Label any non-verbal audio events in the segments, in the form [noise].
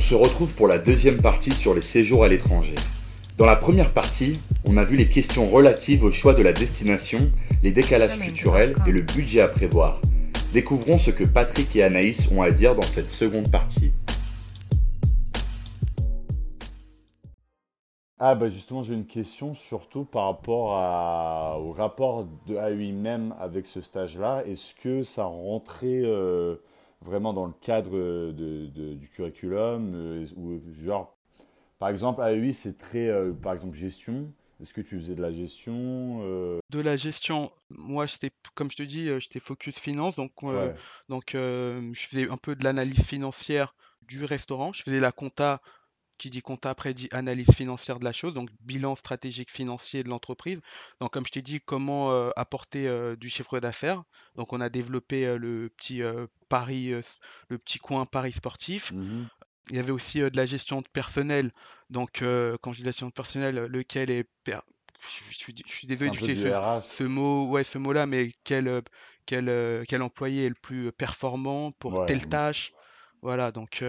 On se retrouve pour la deuxième partie sur les séjours à l'étranger. Dans la première partie, on a vu les questions relatives au choix de la destination, les décalages culturels et le budget à prévoir. Découvrons ce que Patrick et Anaïs ont à dire dans cette seconde partie. Ah bah justement j'ai une question surtout par rapport à, au rapport de AUI même avec ce stage-là. Est-ce que ça rentrait euh, vraiment dans le cadre de, du curriculum euh, ou genre par exemple AUI c'est très euh, par exemple gestion. Est-ce que tu faisais de la gestion De la gestion, moi j'étais comme je te dis j'étais focus finance donc donc je faisais un peu de l'analyse financière du restaurant, je faisais la compta qui dit compta après dit analyse financière de la chose, donc bilan stratégique financier de l'entreprise. Donc comme je t'ai dit, comment euh, apporter euh, du chiffre d'affaires. Donc on a développé euh, le petit Paris, le petit coin Paris sportif. Mmh Il y avait aussi de la gestion de personnel. Donc quand je dis gestion de personnel, lequel est je, suis, désolé d'utiliser ce, mot, ouais, ce mot-là, mais quel, quel, quel employé est le plus performant pour telle tâche? Voilà, donc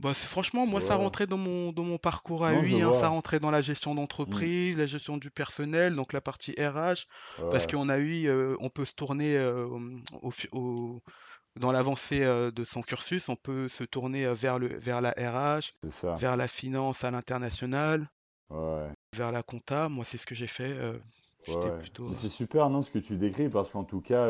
bah, franchement, moi, ça rentrait dans mon, dans mon parcours à lui, hein, ça rentrait dans la gestion mmh. d'entreprise, la gestion du personnel, donc la partie RH, parce qu'on a eu, on peut se tourner au, dans l'avancée de son cursus, on peut se tourner vers, le, vers la RH, vers la finance à l'international, vers la compta. Moi, c'est ce que j'ai fait. C'est super, non, ce que tu décris, parce qu'en tout cas,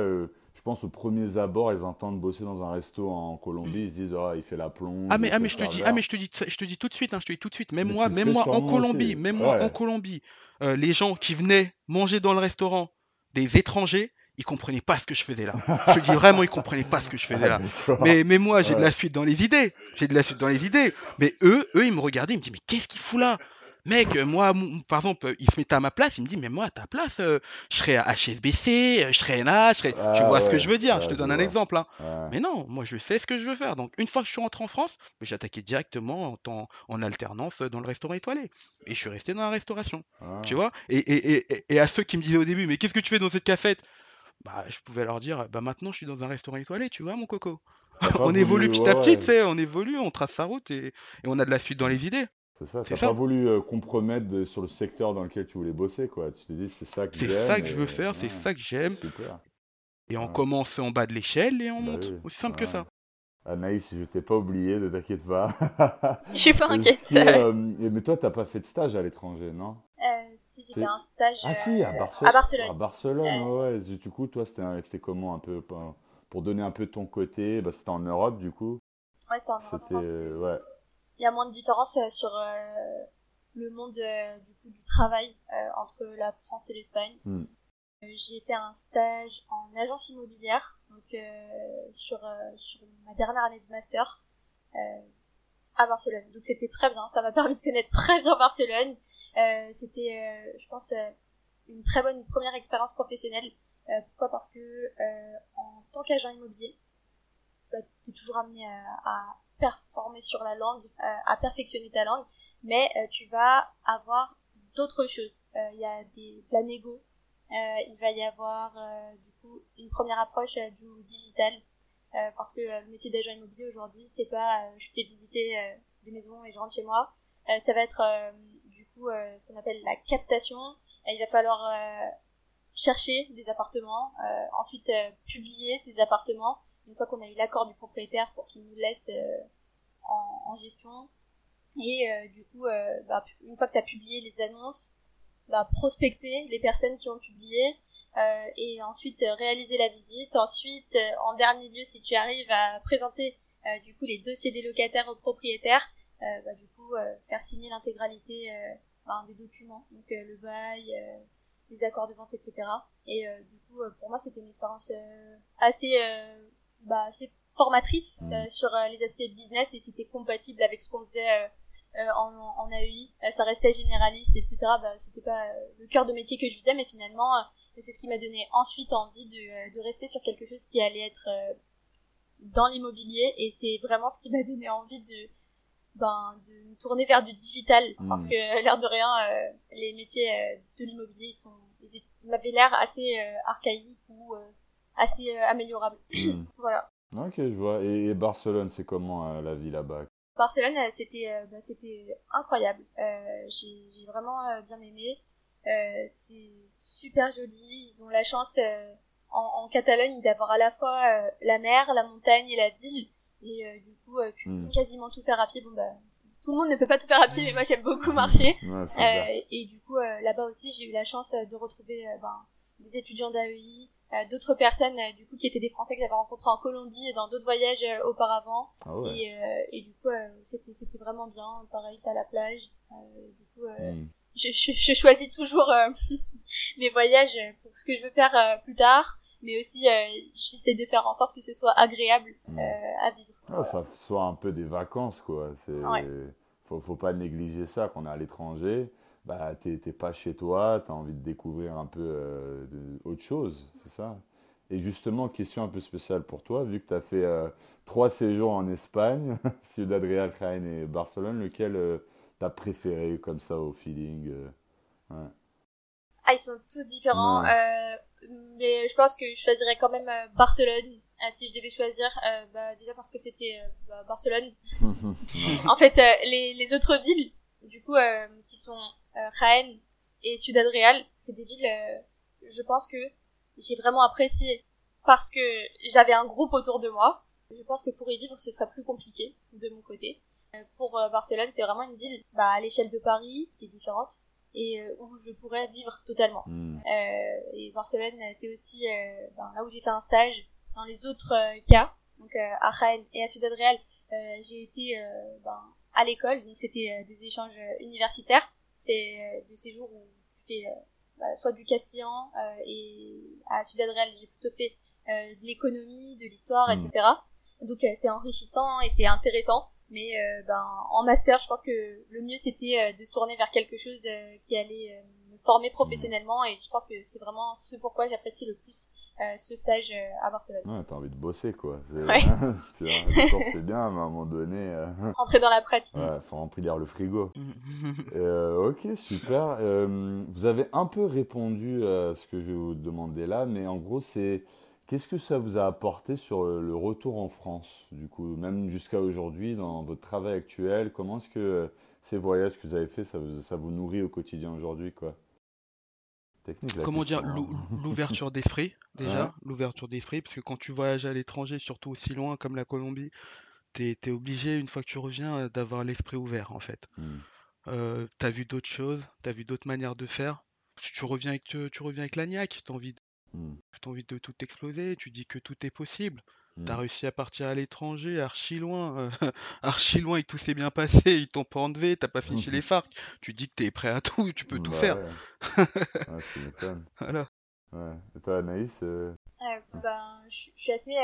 je pense aux premiers abords, ils entendent bosser dans un resto en Colombie, mm. ils se disent oh, il fait la plonge. Ah mais, ah, mais je te dis ah mais je te dis je te dis tout de suite hein, je te dis tout de suite même moi même moi en Colombie même moi en Colombie les gens qui venaient manger dans le restaurant des étrangers ils comprenaient pas ce que je faisais là. Je te dis vraiment, ils comprenaient pas ce que je faisais là. mais, mais moi, j'ai de la suite dans les idées. J'ai de la suite dans les idées. Mais eux, eux, ils me regardaient, ils me disaient, mais qu'est-ce qu'il fout là? Mec, euh, moi, par exemple, il se mettait à ma place, il me dit, mais moi, à ta place, euh, je serais à HSBC, euh, je serais NA, je serais... tu ah vois ce que je veux dire, je te donne un exemple. Hein. Mais non, moi, je sais ce que je veux faire. Donc, une fois que je suis rentré en France, j'ai attaqué directement en, en, alternance dans le restaurant étoilé. Et je suis resté dans la restauration. Tu ah. vois et, et, et, à ceux qui me disaient au début, mais qu'est-ce que tu fais dans cette cafette? Bah, je pouvais leur dire, bah maintenant je suis dans un restaurant étoilé, tu vois, mon coco. [laughs] on évolue petit à petit, tu sais, on évolue, on trace sa route et, et, on a de la suite dans les idées. C'est ça, tu n'as pas voulu euh, compromettre sur le secteur dans lequel tu voulais bosser, quoi. Tu t'es dit, c'est ça que j'aime. C'est ça que je veux faire, c'est ça que j'aime. Super. Et on commence en bas de l'échelle et on bah monte. Aussi simple que ça. Anaïs, je t'ai pas oublié, ne t'inquiète pas. je suis pas inquiète. Euh, mais toi, t'as pas fait de stage à l'étranger, non? Euh, Si, j'ai fait un stage. Ah si, à, Barcelone. à Barcelone. À Barcelone, ouais. Du coup, toi, c'était comment un peu pour donner un peu ton côté? Bah, C'était en Europe, du coup. Ouais, c'était en Europe. Ouais il y a moins de différence euh, sur euh, le monde euh, du, coup, du travail entre la France et l'Espagne. Hmm. J'ai fait un stage en agence immobilière, donc sur, sur ma dernière année de master à Barcelone. Donc c'était très bien, ça m'a permis de connaître très bien Barcelone. c'était, je pense, une très bonne première expérience professionnelle. pourquoi? Parce que en tant qu'agent immobilier, bah, tu es toujours amené à performer sur la langue, euh, à perfectionner ta langue, mais euh, tu vas avoir d'autres choses. Euh, il y a des, de la négo, il va y avoir du coup une première approche du digital, parce que le métier d'agent immobilier aujourd'hui, c'est pas je fais visiter des maisons et je rentre chez moi. ça va être du coup ce qu'on appelle la captation. il va falloir chercher des appartements, ensuite publier ces appartements, une fois qu'on a eu l'accord du propriétaire pour qu'il nous laisse euh, en, gestion. Et euh, du coup, euh, bah, une fois que tu as publié les annonces, bah, prospecter les personnes qui ont publié, et ensuite réaliser la visite. Ensuite, en dernier lieu, si tu arrives à présenter du coup les dossiers des locataires aux propriétaires, bah, du coup faire signer l'intégralité des documents, donc le bail, les accords de vente, etc. Et du coup, pour moi, c'était une expérience assez bah, assez formatrice mm. euh, sur euh, les aspects business et c'était compatible avec ce qu'on faisait euh, en, en AEI. ça restait généraliste, etc. Bah, c'était pas le cœur de métier que je faisais, mais finalement, c'est ce qui m'a donné ensuite envie de, de rester sur quelque chose qui allait être dans l'immobilier et c'est vraiment ce qui m'a donné envie de ben de me tourner vers du digital mm. parce que l'air de rien les métiers de l'immobilier ils sont ils m'avaient l'air assez archaïques ou assez euh, améliorable. Hmm. [coughs] voilà. Ok, je vois. Et, Barcelone, c'est comment euh, la vie là-bas? Barcelone, c'était bah, c'était incroyable. J'ai vraiment bien aimé. C'est super joli. Ils ont la chance en, Catalogne d'avoir à la fois la mer, la montagne et la ville. Et du coup, tu hmm. peux quasiment tout faire à pied. Bon bah tout le monde ne peut pas tout faire à pied, mais moi j'aime beaucoup marcher. euh, et du coup, euh, là-bas aussi, j'ai eu la chance euh, de retrouver euh, ben, des étudiants d'AEI, d'autres personnes du coup qui étaient des Français que j'avais rencontrés en Colombie et dans d'autres voyages auparavant. Ah et, et, du coup, c'était c'était vraiment bien. Pareil, t'as la plage. du coup, mm. Je, je, je, choisis toujours [laughs] mes voyages pour ce que je veux faire plus tard, mais aussi j'essaie de faire en sorte que ce soit agréable à vivre. Ah, ça soit un peu des vacances, quoi. C'est, faut, faut pas négliger ça. Quand on est à l'étranger, bah, t'es, pas chez toi, tu as envie de découvrir un peu euh, autre chose, c'est ça? Et justement, question un peu spéciale pour toi, vu que tu as fait euh, trois séjours en Espagne, [laughs] Ciudad Real, Jaén et Barcelone, lequel euh, tu as préféré comme ça au feeling Ah, ils sont tous différents, mais je pense que je choisirais quand même Barcelone euh, si je devais choisir, euh, bah, déjà parce que c'était euh, bah, Barcelone. [laughs] en fait, les, les autres villes, du coup, qui sont Jaén et Ciudad Real, c'est des villes, je pense que j'ai vraiment apprécié parce que j'avais un groupe autour de moi. Je pense que pour y vivre, ce serait plus compliqué de mon côté. Pour Barcelone, c'est vraiment une ville bah, à l'échelle de Paris, qui est différente, et où je pourrais vivre totalement. Hmm. et Barcelone, c'est aussi ben, là où j'ai fait un stage dans les autres euh, cas, donc euh, à Jaén et à Ciudad Real, euh, j'ai été ben, à l'école, donc c'était des échanges universitaires. C'est des séjours où tu fais bah, soit du castillan et à Ciudad Real j'ai plutôt fait de l'économie, de l'histoire, mmh. etc. Donc c'est enrichissant et c'est intéressant. Mais ben, en master, je pense que le mieux c'était de se tourner vers quelque chose qui allait me former professionnellement et je pense que c'est vraiment ce pourquoi j'apprécie le plus euh, ce stage euh, à Barcelone. Ouais, t'as envie de bosser, quoi. Ouais. [laughs] c'est bien, mais à un moment donné... Euh, [laughs] Rentrer dans la pratique. Ouais, faut remplir le frigo. [laughs] ok, super. vous avez un peu répondu à ce que je vais vous demander là, mais en gros, c'est... Qu'est-ce que ça vous a apporté sur le retour en France, du coup, même jusqu'à aujourd'hui, dans votre travail actuel? Comment est-ce que ces voyages que vous avez faits, ça vous, ça vous nourrit au quotidien aujourd'hui, quoi? Comment dire hein. l'ouverture d'esprit [laughs] déjà l'ouverture d'esprit parce que quand tu voyages à l'étranger surtout aussi loin comme la Colombie t'es es obligé une fois que tu reviens euh, d'avoir l'esprit ouvert en fait. Mmh. euh, t'as vu d'autres choses t'as vu d'autres manières de faire. Si tu reviens avec tu reviens avec l'agnac t'as envie mmh. envie de tout exploser tu dis que tout est possible T'as mmh. réussi à partir à l'étranger, archi loin, euh, [laughs] archi loin et tout s'est bien passé, ils t'ont pas enlevé, t'as pas fini chez les [laughs] FARC. Tu dis que t'es prêt à tout, tu peux tout faire. [laughs] ouais, tu m'étonnes. Voilà. Ouais. Et toi, Anaïs euh, euh, ben, je suis assez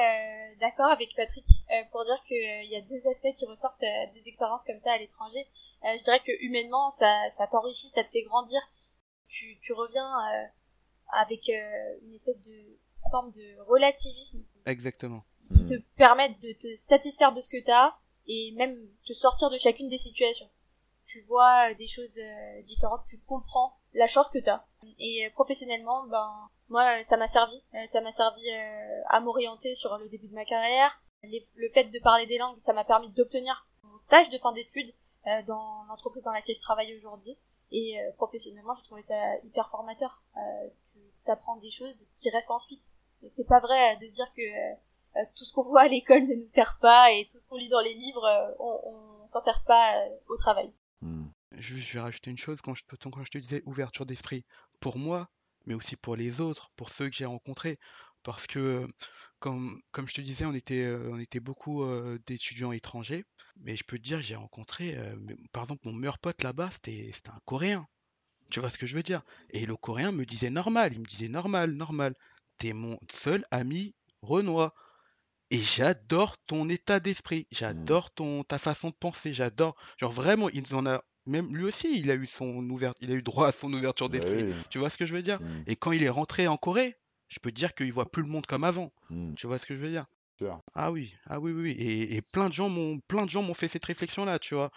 d'accord avec Patrick pour dire qu'il y a deux aspects qui ressortent des expériences comme ça à l'étranger. je dirais que humainement, ça, ça t'enrichit, ça te fait grandir. Tu, tu reviens avec une espèce de forme de relativisme. Exactement qui mm. te permettent de te satisfaire de ce que tu as et même te sortir de chacune des situations. Tu vois des choses euh, différentes, tu comprends la chance que tu as. Et euh, professionnellement, ben moi ça m'a servi, euh, ça m'a servi à m'orienter sur le début de ma carrière. le fait de parler des langues, ça m'a permis d'obtenir mon stage de fin d'études dans l'entreprise dans laquelle je travaille aujourd'hui. Et professionnellement, j'ai trouvé ça hyper formateur. tu apprends des choses qui restent ensuite. C'est pas vrai de se dire que euh, tout ce qu'on [laughs] voit à l'école ne nous sert pas et tout ce qu'on lit dans les livres, euh, on, on s'en sert pas euh, au travail. Hmm. Je, vais rajouter une chose quand je, quand je te disais ouverture d'esprit. Pour moi, mais aussi pour les autres, pour ceux que j'ai rencontrés. Parce que, comme, comme je te disais, on était, on était beaucoup d'étudiants étrangers. Mais je peux te dire, j'ai rencontré, par exemple, mon meilleur pote là-bas, c'était un Coréen. Tu vois ce que je veux dire? Et le Coréen me disait normal, il me disait normal, normal. T'es mon seul ami Renoir. Et j'adore ton état d'esprit, mmh. j'adore ton ta façon de penser, j'adore genre vraiment, il en a même lui aussi, il a eu son ouvert il a eu droit à son ouverture bah d'esprit. Tu vois ce que je veux dire? Mmh. Et quand il est rentré en Corée, je peux te dire qu'il voit plus le monde comme avant. Mmh. Tu vois ce que je veux dire? Ah oui, ah oui, oui, Et, et plein de gens m'ont plein de gens m'ont fait cette réflexion-là, tu vois.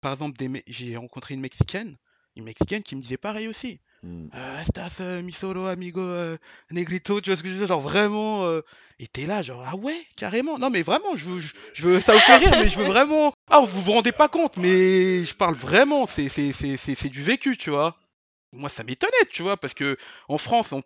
Par exemple, des j'ai rencontré une Mexicaine, une Mexicaine qui me disait pareil aussi. Mm. Euh, mi solo, amigo, euh, negrito, tu vois ce que je veux dire? Genre vraiment. Euh, et t'es là, genre, ah ouais, carrément. Non, mais vraiment, je je, veux ça vous fait rire, mais je veux vraiment. Ah, vous vous rendez pas compte, mais je parle vraiment, c'est, c'est, c'est, c'est, du vécu, tu vois. Moi, ça m'étonnait, tu vois, parce que en France, on,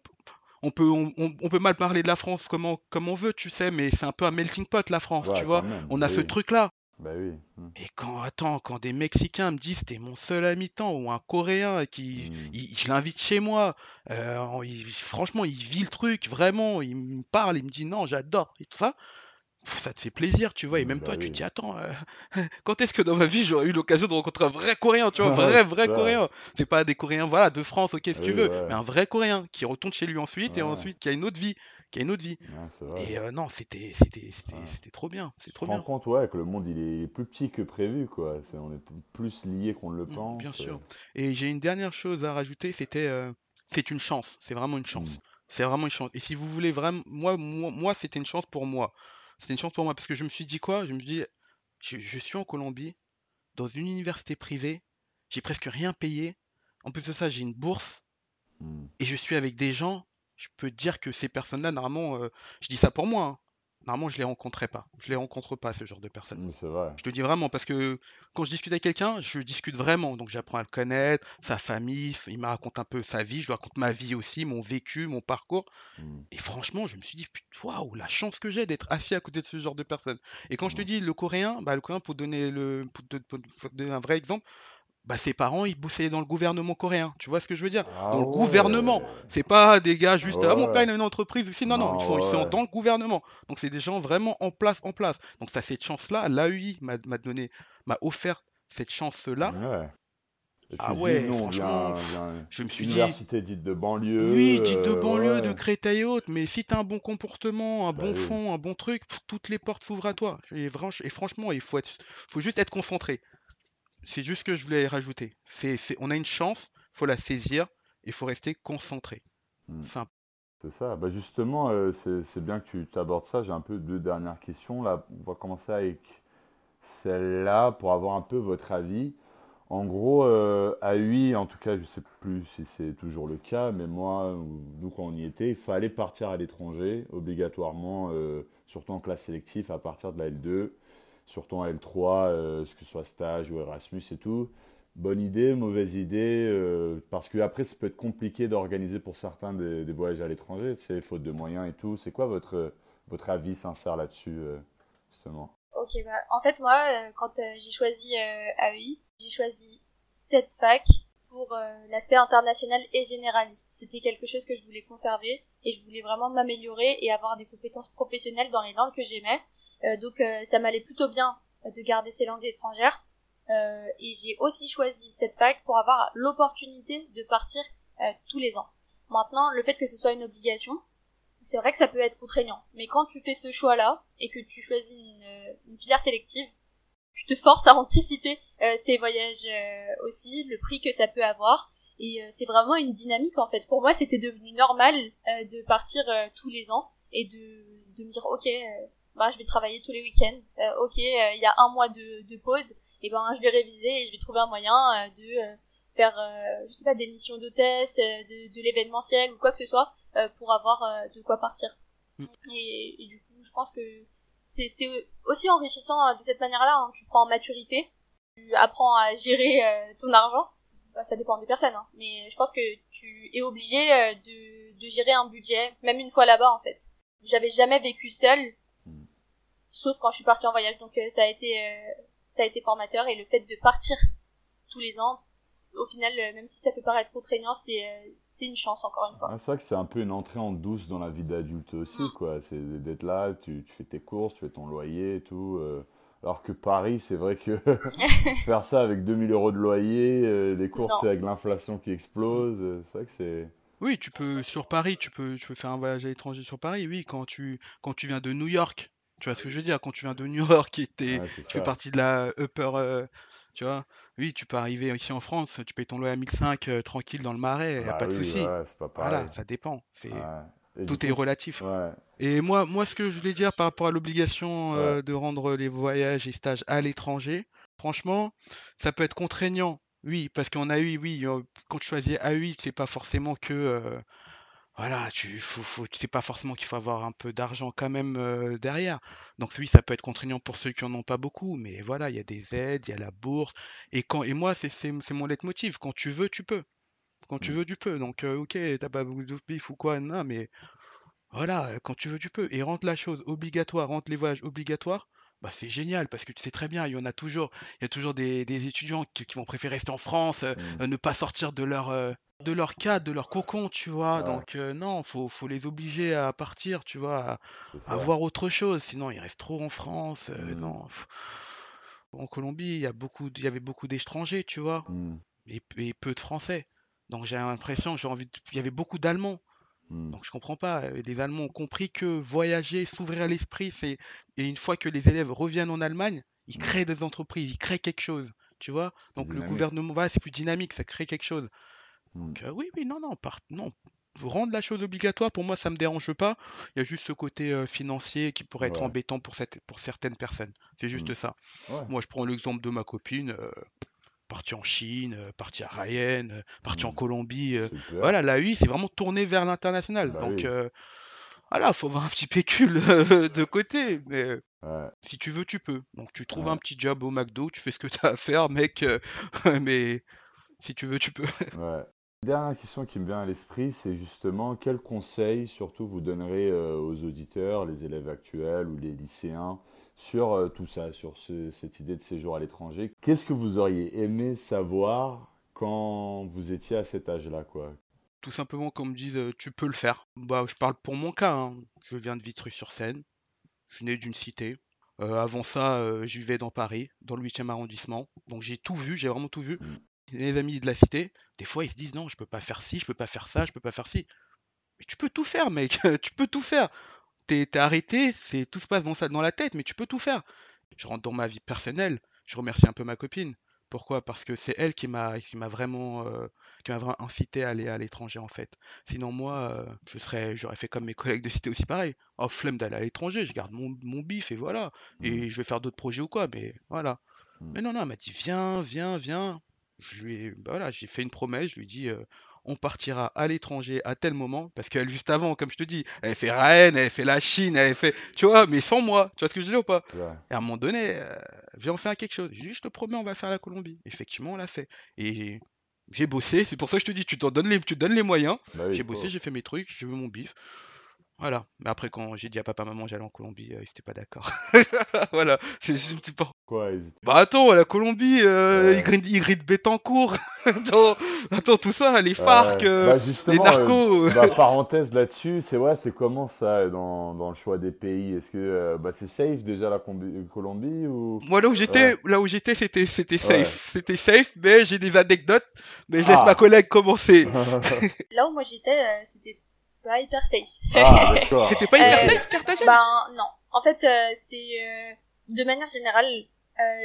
on peut, on, on, peut mal parler de la France comme on, comme on veut, tu sais, mais c'est un peu un melting pot, la France, tu vois. On a ce truc-là. Bah oui. Mmh. Et quand, attends, quand des Mexicains me disent t'es mon seul habitant ou un Coréen qui, mmh. je l'invite chez moi, euh, franchement, il vit le truc, vraiment, il me parle, il me dit non, j'adore et tout ça, ça te fait plaisir, tu vois. Et même bah toi, tu te dis attends, euh, [laughs] quand est-ce que dans ma vie j'aurais eu l'occasion de rencontrer un vrai Coréen, tu vois, un vrai, vrai Coréen. C'est pas des Coréens, voilà, de France, ok, ce que tu veux, mais un vrai Coréen qui retourne chez lui ensuite et ensuite qui a une autre vie qui a une autre vie. et euh, non, c'était trop bien. C'est trop bien. rends compte ouais, que le monde il est plus petit que prévu quoi. on est plus lié qu'on ne le mmh, pense. Bien sûr. Et j'ai une dernière chose à rajouter, c'était euh, c'est une chance. C'est vraiment une chance. Mmh. C'est vraiment une chance. Et si vous voulez vraiment, moi moi, moi c'était une chance pour moi. C'était une chance pour moi parce que je me suis dit quoi? Je me suis dit, je, je suis en Colombie, dans une université privée, j'ai presque rien payé. En plus de ça, j'ai une bourse. Mmh. Et je suis avec des gens je peux dire que ces personnes-là, normalement, euh, je dis ça pour moi, hein, normalement, je les rencontrais pas. Je les rencontre pas, ce genre de personnes. c'est vrai. Je te dis vraiment, parce que quand je discute avec quelqu'un, je discute vraiment. Donc, j'apprends à le connaître, sa famille, il me raconte un peu sa vie, je lui raconte ma vie aussi, mon vécu, mon parcours. Mmh. Et franchement, je me suis dit, waouh, la chance que j'ai d'être assis à côté de ce genre de personnes. Et quand je te dis le coréen, bah, le coréen, pour donner, le, pour donner un vrai exemple, bah, ses parents, ils bossaient dans le gouvernement coréen. Tu vois ce que je veux dire? Ah Dans le gouvernement. C'est pas des gars juste, ah, mon père, il a une entreprise aussi. Non, non, ils, sont, ils, sont, dans le gouvernement. Donc, c'est des gens vraiment en place, en place. Donc, ça, cette chance-là, l'AUI m'a donné, m'a offert cette chance-là. ah ouais, franchement, je me suis université dite de banlieue. Oui, dite de euh, banlieue, de Créteil et autres, mais si t'as un bon comportement, un bah bon fond, un bon truc, toutes les portes s'ouvrent à toi. Et, franchement, il faut, être, faut juste être concentré. C'est juste ce que je voulais rajouter. C'est, on a une chance, il faut la saisir, il faut rester concentré. Hmm. C'est ça. Bah justement, euh, c'est, bien que tu abordes ça. J'ai un peu deux dernières questions. Là, on va commencer avec celle-là pour avoir un peu votre avis. En gros, euh, à UI, en tout cas, je ne sais plus si c'est toujours le cas, mais moi, nous, quand on y était, il fallait partir à l'étranger, obligatoirement, euh, surtout en classe sélective, à partir de la L2 surtout en L3, euh, que ce soit stage ou Erasmus et tout. Bonne idée, mauvaise idée, euh, parce que après ça peut être compliqué d'organiser pour certains des, voyages à l'étranger, sais, faute de moyens et tout. C'est quoi votre, votre avis sincère là-dessus, euh, justement? Ok, bah, en fait, moi, quand j'ai choisi AEI, j'ai choisi cette fac pour l'aspect international et généraliste. C'était quelque chose que je voulais conserver et je voulais vraiment m'améliorer et avoir des compétences professionnelles dans les langues que j'aimais. Euh, donc euh, ça m'allait plutôt bien de garder ces langues étrangères. Euh, et j'ai aussi choisi cette fac pour avoir l'opportunité de partir tous les ans. Maintenant, le fait que ce soit une obligation, c'est vrai que ça peut être contraignant. Mais quand tu fais ce choix-là et que tu choisis une, filière sélective, tu te forces à anticiper ces voyages aussi, le prix que ça peut avoir. Et c'est vraiment une dynamique en fait. Pour moi, c'était devenu normal de partir tous les ans et de, de me dire ok, bah, je vais travailler tous les week-ends. Euh, ok, euh, il y a un mois de, de pause, et ben je vais réviser et je vais trouver un moyen euh, de faire, je sais pas, des missions d'hôtesse, de, de l'événementiel ou quoi que ce soit pour avoir de quoi partir. Mm. Et, et, du coup, je pense que c'est aussi enrichissant de cette manière-là. Hein. Tu prends en maturité, tu apprends à gérer ton argent. Bah, ça dépend des personnes, hein. mais je pense que tu es obligé de, de gérer un budget, même une fois là-bas en fait. J'avais jamais vécu seul sauf quand je suis partie en voyage. Donc euh, ça a été euh, ça a été formateur et le fait de partir tous les ans, au final, euh, même si ça peut paraître contraignant, c'est c'est une chance encore une fois. c'est vrai que c'est un peu une entrée en douce dans la vie d'adulte aussi, mm. quoi. C'est d'être là, tu, tu, fais tes courses, tu fais ton loyer et tout. alors que Paris, c'est vrai que [laughs] [laughs] faire ça avec 2000 euros de loyer, les courses avec l'inflation qui explose, c'est vrai que c'est. Oui, tu peux sur Paris, tu peux, tu peux faire un voyage à l'étranger sur Paris. Oui, quand tu quand tu viens de New York, tu vois ce que je veux dire? Quand tu viens de New York était tu fais partie de la upper, euh, tu vois? Oui, tu peux arriver ici en France, tu payes ton loyer à 1 euh, tranquille dans le marais, il y a bah pas de souci. Voilà, ça dépend. C'est tout est relatif. Et moi moi, ce que je voulais dire par rapport à l'obligation, euh, de rendre les voyages et stages à l'étranger, franchement, ça peut être contraignant Oui, parce qu'on a eu, oui, quand tu choisis A8, c'est pas forcément que, voilà, tu faut, faut, sais pas forcément qu'il faut avoir un peu d'argent quand même derrière. Donc oui, ça peut être contraignant pour ceux qui en ont pas beaucoup, mais voilà, il y a des aides, il y a la bourse. Et quand, et moi, c'est c'est c'est mon leitmotiv. Quand tu veux, tu peux. Quand tu mmh. veux, tu peux. Donc ok, t'as pas beaucoup de bif ou quoi, non, mais voilà, quand tu veux, tu peux. Et rendre la chose obligatoire, rendre les voyages obligatoires, bah c'est génial parce que tu sais très bien, il y en a toujours, il y a toujours des, étudiants qui, vont préférer rester en France, mmh. ne pas sortir de leur de leur cadre, de leur cocon, tu vois. Donc non, faut faut les obliger à partir, tu vois, à, voir autre chose. Sinon, ils restent trop en France. Mmh. non. En Colombie, il y a beaucoup, il y avait beaucoup d'étrangers, tu vois, et, peu de Français. Donc j'ai l'impression, j'ai envie, il y avait beaucoup d'Allemands. Mmh. Donc je comprends pas. Les Allemands ont compris que voyager, s'ouvrir l'esprit, c'est et une fois que les élèves reviennent en Allemagne, ils mmh. créent des entreprises, ils créent quelque chose, tu vois. Donc le gouvernement, va c'est plus dynamique, ça crée quelque chose. Mmh. Donc oui, oui, non, non, part, non. Rendre la chose obligatoire, pour moi, ça me dérange pas. Il y a juste ce côté financier qui pourrait être embêtant pour, cette, pour certaines personnes. C'est juste ça. Moi, je prends l'exemple de ma copine parti en Chine, euh, parti à Ryan, euh, parti en mmh. Colombie. Euh, voilà, la UI, c'est vraiment tourné vers l'international. Bah Donc, voilà, faut avoir un petit pécule de côté. Mais si tu veux, tu peux. Donc, tu trouves un petit job au McDo, tu fais ce que tu as à faire, mec. [laughs] mais si tu veux, tu peux. ouais. Dernière question qui me vient à l'esprit, c'est justement quel conseil surtout vous donnerez aux auditeurs, les élèves actuels ou les lycéens sur euh, tout ça, sur cette idée de séjour à l'étranger? Qu'est-ce que vous auriez aimé savoir quand vous étiez à cet âge-là, quoi? Tout simplement qu'on me dise euh, tu peux le faire. Bah, je parle pour mon cas. Hein. Je viens de Vitry-sur-Seine. Je nais d'une cité. Euh, avant ça, je vivais dans Paris, dans le 8e arrondissement. Donc j'ai tout vu, j'ai vraiment tout vu. Les amis de la cité, des fois ils se disent non, je peux pas faire ci, je peux pas faire ça, je peux pas faire ci. Mais tu peux tout faire, mec. [laughs] tu peux tout faire t'es arrêté, c'est tout se passe dans, ça, dans la tête, mais tu peux tout faire. Je rentre dans ma vie personnelle, je remercie un peu ma copine. Pourquoi? Parce que c'est elle qui m'a qui m'a vraiment euh, qui m'a vraiment incité à aller à l'étranger en fait. Sinon moi euh, je serais j'aurais fait comme mes collègues de cité aussi pareil. Oh flemme d'aller à l'étranger, je garde mon, mon bif et voilà. Et mmh. je vais faire d'autres projets ou quoi, mais voilà. Mmh. Mais non non, elle m'a dit viens, viens, viens. Je lui ai, bah voilà, j'ai fait une promesse, je lui ai dit euh, on partira à l'étranger à tel moment, parce qu'elle, juste avant, comme je te dis, elle fait Rennes, elle fait la Chine, elle fait, tu vois, mais sans moi, tu vois ce que je dis ou pas? Et à un moment donné, euh, viens, on fait quelque chose. Je dis, je te promets, on va faire la Colombie. Effectivement, on l'a fait. Et j'ai bossé, c'est pour ça que je te dis, tu t'en donnes les, tu donnes les moyens. Bah j'ai bossé, j'ai fait mes trucs, je veux mon bif. Voilà. Mais après, quand j'ai dit à papa, maman, j'allais en Colombie, euh, ils étaient pas d'accord. [laughs] voilà. C'est juste un petit peu. Quoi ils Bah attends, la Colombie, euh, ils grident Bétancourt. attends, attends, tout ça, les FARC, euh, bah, les narcos. bah, parenthèse là-dessus, c'est ouais, c'est comment ça dans, dans, le choix des pays? Est-ce que bah, c'est safe déjà la Colombie ou? Moi là où j'étais, là où j'étais, c'était c'était safe, c'était safe, mais j'ai des anecdotes. Mais je laisse ah. ma collègue commencer. [laughs] là où moi j'étais, c'était pas hyper safe. Ah, C'était pas hyper euh, safe, Carthagène Ben non. En fait, euh, c'est euh, de manière générale,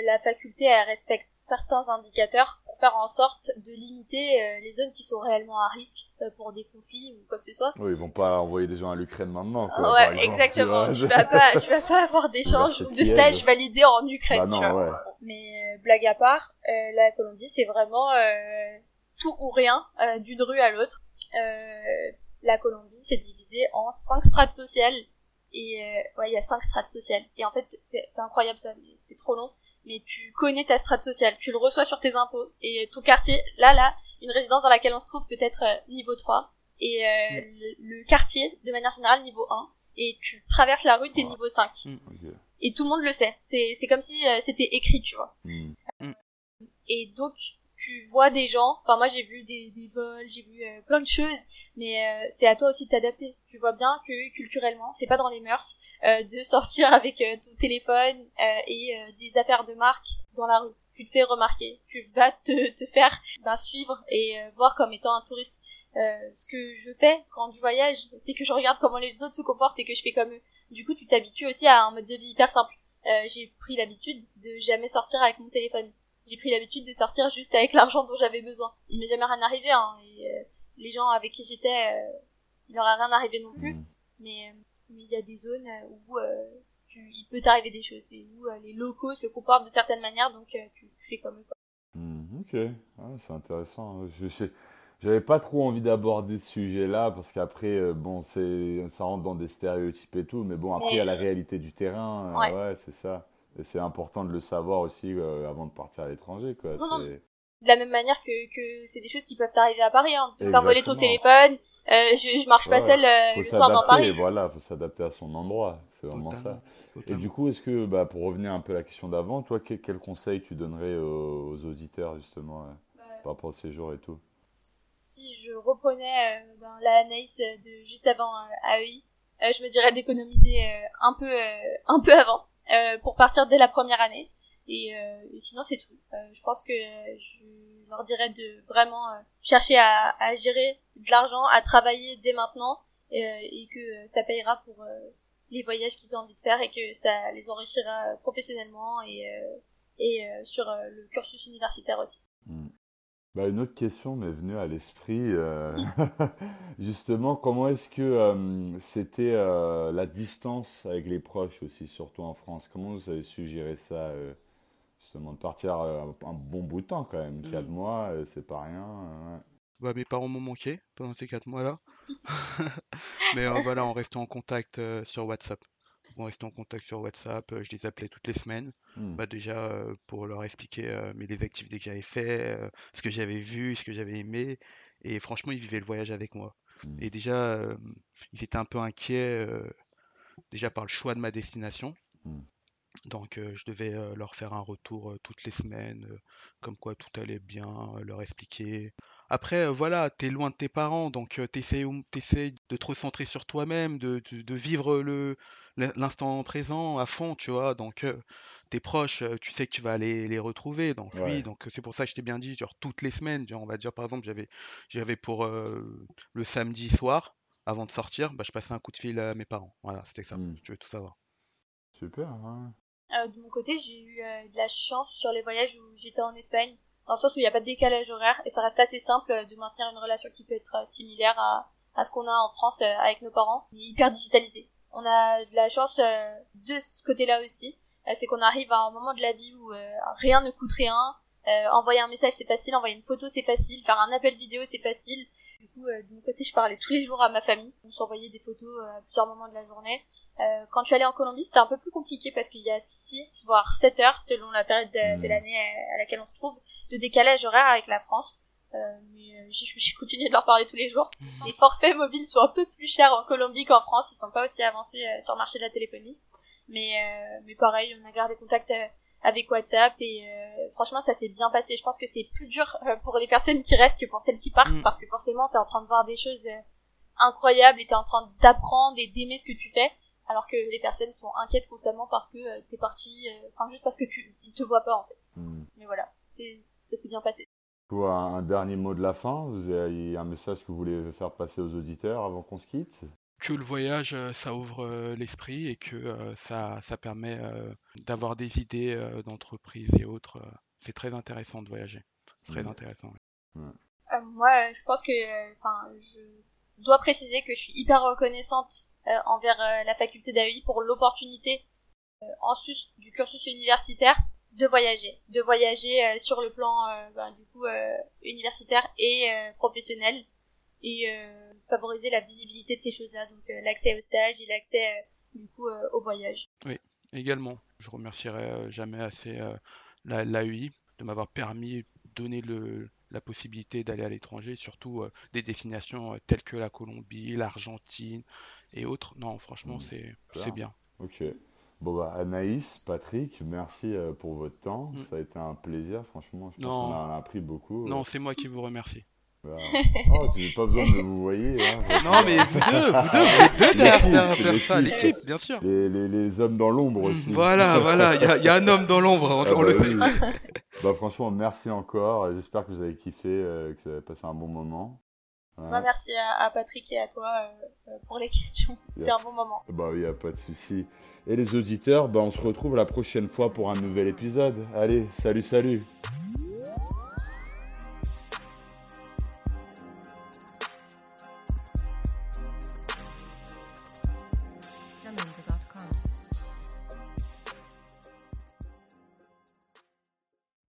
la faculté elle respecte certains indicateurs pour faire en sorte de limiter les zones qui sont réellement à risque pour des conflits ou quoi que ce soit. Oui, ils vont pas envoyer des gens à l'Ukraine maintenant. Quoi, ouais, exactement. Tu, vas pas, tu vas pas avoir d'échange [laughs] ou de stage validé en Ukraine. Bah non, ouais. Mais blague à part, la Colombie c'est vraiment tout ou rien d'une rue à l'autre. Euh, la Colombie c'est divisé en cinq strates sociales. Et euh, ouais il y a cinq strates sociales. Et en fait c'est incroyable ça c'est trop long. Mais tu connais ta strate sociale tu le reçois sur tes impôts. Et ton quartier là là une résidence dans laquelle on se trouve peut-être euh, niveau 3 et euh, le, quartier de manière générale niveau 1 et tu traverses la rue t'es niveau 5 mm. et tout le monde le sait. C'est c'est comme si c'était écrit tu vois. Mm. et donc tu vois des gens, enfin moi j'ai vu des, des vols, j'ai vu euh, plein de choses, mais euh, c'est à toi aussi de t'adapter. Tu vois bien que culturellement, c'est pas dans les mœurs euh, de [laughs] sortir avec ton téléphone et des affaires de marque dans la rue. Tu te fais remarquer, tu vas te, te faire ben, suivre et voir comme étant un touriste. ce que je fais quand je voyage, c'est que je regarde comment les autres se comportent et que je fais comme eux. Du coup, tu t'habitues aussi à un mode de vie hyper simple. j'ai pris l'habitude de jamais sortir avec mon téléphone j'ai pris l'habitude de sortir juste avec l'argent dont j'avais besoin. Il m'est jamais rien arrivé, hein, et, euh, les gens avec qui j'étais, euh, il leur a rien arrivé non plus. Mm. Mais euh, mais il y a des zones où tu, il peut t'arriver des choses, et où les locaux se comportent de certaines manières, donc tu, fais comme eux. Mm. Ok, ah, c'est intéressant. Je, j'avais pas trop envie d'aborder ce sujet-là parce qu'après, euh, bon, c'est, ça rentre dans des stéréotypes et tout, mais bon, après, il y a la réalité du terrain. Euh, ouais, c'est ça. Et c'est important de le savoir aussi euh, avant de partir à l'étranger, quoi. De la même manière que, que c'est des choses qui peuvent arriver à Paris. Hein. faire voler ton téléphone. je, je marche pas seul le soir dans Paris. Voilà, faut s'adapter à son endroit. C'est vraiment ça. Et du coup, est-ce que, bah, pour revenir un peu à la question d'avant, toi, quel, quel, conseil tu donnerais aux, auditeurs, justement, par rapport au séjour et tout? si je reprenais euh, ben, la Anaïs de juste avant euh, AEI, euh, je me dirais d'économiser un peu un peu avant pour partir dès la première année. Et, sinon c'est tout. je pense que je leur dirais de vraiment chercher à, à, gérer de l'argent, à travailler dès maintenant et que ça payera pour les voyages qu'ils ont envie de faire et que ça les enrichira professionnellement et, et sur le cursus universitaire aussi. Hmm. Bah, une autre question m'est venue à l'esprit. Euh, [laughs] justement, comment est-ce que euh, c'était euh, la distance avec les proches aussi, surtout en France? Comment vous avez su gérer ça Justement, de partir un bon bout de temps quand même? Quatre mmh. mois, c'est pas rien. Bah, mes parents m'ont manqué pendant ces quatre mois-là. [laughs] Mais voilà, on restait en contact sur WhatsApp on restait en contact sur WhatsApp, euh, je les appelais toutes les semaines. Mmh. Bah déjà euh, pour leur expliquer euh, les activités que j'avais fait, ce que j'avais vu, ce que j'avais aimé. Et franchement, ils vivaient le voyage avec moi. Mmh. Et déjà, ils étaient un peu inquiets déjà par le choix de ma destination. Mmh. Donc je devais leur faire un retour toutes les semaines, comme quoi tout allait bien, leur expliquer. Après, voilà, t'es loin de tes parents, donc t'essayes, de te recentrer sur toi-même, de, de vivre le, l'instant présent à fond, tu vois. Donc, tes proches, tu sais que tu vas aller les retrouver. Donc, oui, donc c'est pour ça que je t'ai bien dit, genre toutes les semaines, on va dire par exemple, j'avais, j'avais pour le samedi soir, avant de sortir, bah, je passais un coup de fil à mes parents. Voilà, c'était ça. Mmh. Tu veux tout savoir. Super. Hein. de mon côté, j'ai eu de la chance sur les voyages où j'étais en Espagne, dans le sens où il n'y a pas de décalage horaire et ça reste assez simple de maintenir une relation qui peut être similaire à, à ce qu'on a en France avec nos parents, hyper digitalisé on a de la chance euh, de ce côté-là aussi. Euh, c'est qu'on arrive à un moment de la vie où euh, rien ne coûte rien. envoyer un message c'est facile, envoyer une photo c'est facile, faire un appel vidéo c'est facile. Du coup, de mon côté, je parlais tous les jours à ma famille. On s'envoyait des photos à plusieurs moments de la journée. quand je suis allée en Colombie, c'était un peu plus compliqué parce qu'il y a 6 voire 7 heures, selon la période de, de mmh. l'année à laquelle on se trouve, de décalage horaire avec la France. Euh, mais euh, [laughs] j'ai continué de leur parler tous les jours. Mhm. Les forfaits mobiles sont un peu plus chers en Colombie qu'en France, ils sont pas aussi avancés euh, sur le marché de la téléphonie. Mais, mais pareil, on a gardé contact avec WhatsApp et franchement ça s'est bien passé. Je pense que c'est plus dur pour les personnes qui restent que pour celles qui partent mhm. parce que forcément t'es en train de voir des choses incroyables et t'es en train d'apprendre et d'aimer ce que tu fais alors que les personnes sont inquiètes constamment parce que t'es parti, enfin juste parce que tu ils te voient pas en fait. Mhm. Mais voilà, ça s'est bien passé un dernier mot de la fin Vous avez un message que vous voulez faire passer aux auditeurs avant qu'on se quitte? Que le voyage, euh, ça ouvre euh, l'esprit et que euh, ça, ça permet d'avoir des idées d'entreprise et autres. C'est très intéressant de voyager. Très intéressant. moi, je pense que, enfin, je dois préciser que je suis hyper reconnaissante envers la faculté d'AEI pour l'opportunité en sus du cursus universitaire de voyager, de voyager euh, sur le plan euh, ben, du coup euh, universitaire et professionnel et favoriser la visibilité de ces choses-là, donc l'accès au stage et l'accès du coup au voyage. Oui, également. Je remercierai jamais assez la l'AUI de m'avoir permis donner le, la possibilité d'aller à l'étranger, surtout des destinations telles que la Colombie, l'Argentine et autres. Non, franchement, mmh. c'est c'est bien. Ok. Bon bah Anaïs, Patrick, merci euh, pour votre temps. Mm. Ça a été un plaisir, franchement. Je pense qu'on a appris beaucoup. Non, c'est moi qui vous remercie. Bah, [laughs] oh, tu n'as pas besoin de vous voyez. Hein, [laughs] non, mais vous deux, vous deux, vous deux [laughs] derrière ça, l'équipe, bien sûr. Les, les, les, hommes dans l'ombre aussi. Voilà, voilà, il y, y, a un homme dans l'ombre, on, ah bah le sait. Bah, franchement, merci encore. J'espère que vous avez kiffé, euh, que vous avez passé un bon moment. Bah, merci à, Patrick et à toi euh, pour les [laughs] questions. C'était un bon moment. Bah oui, a pas de souci. Et les auditeurs, bah, on se retrouve la prochaine fois pour un nouvel épisode. Allez, salut, salut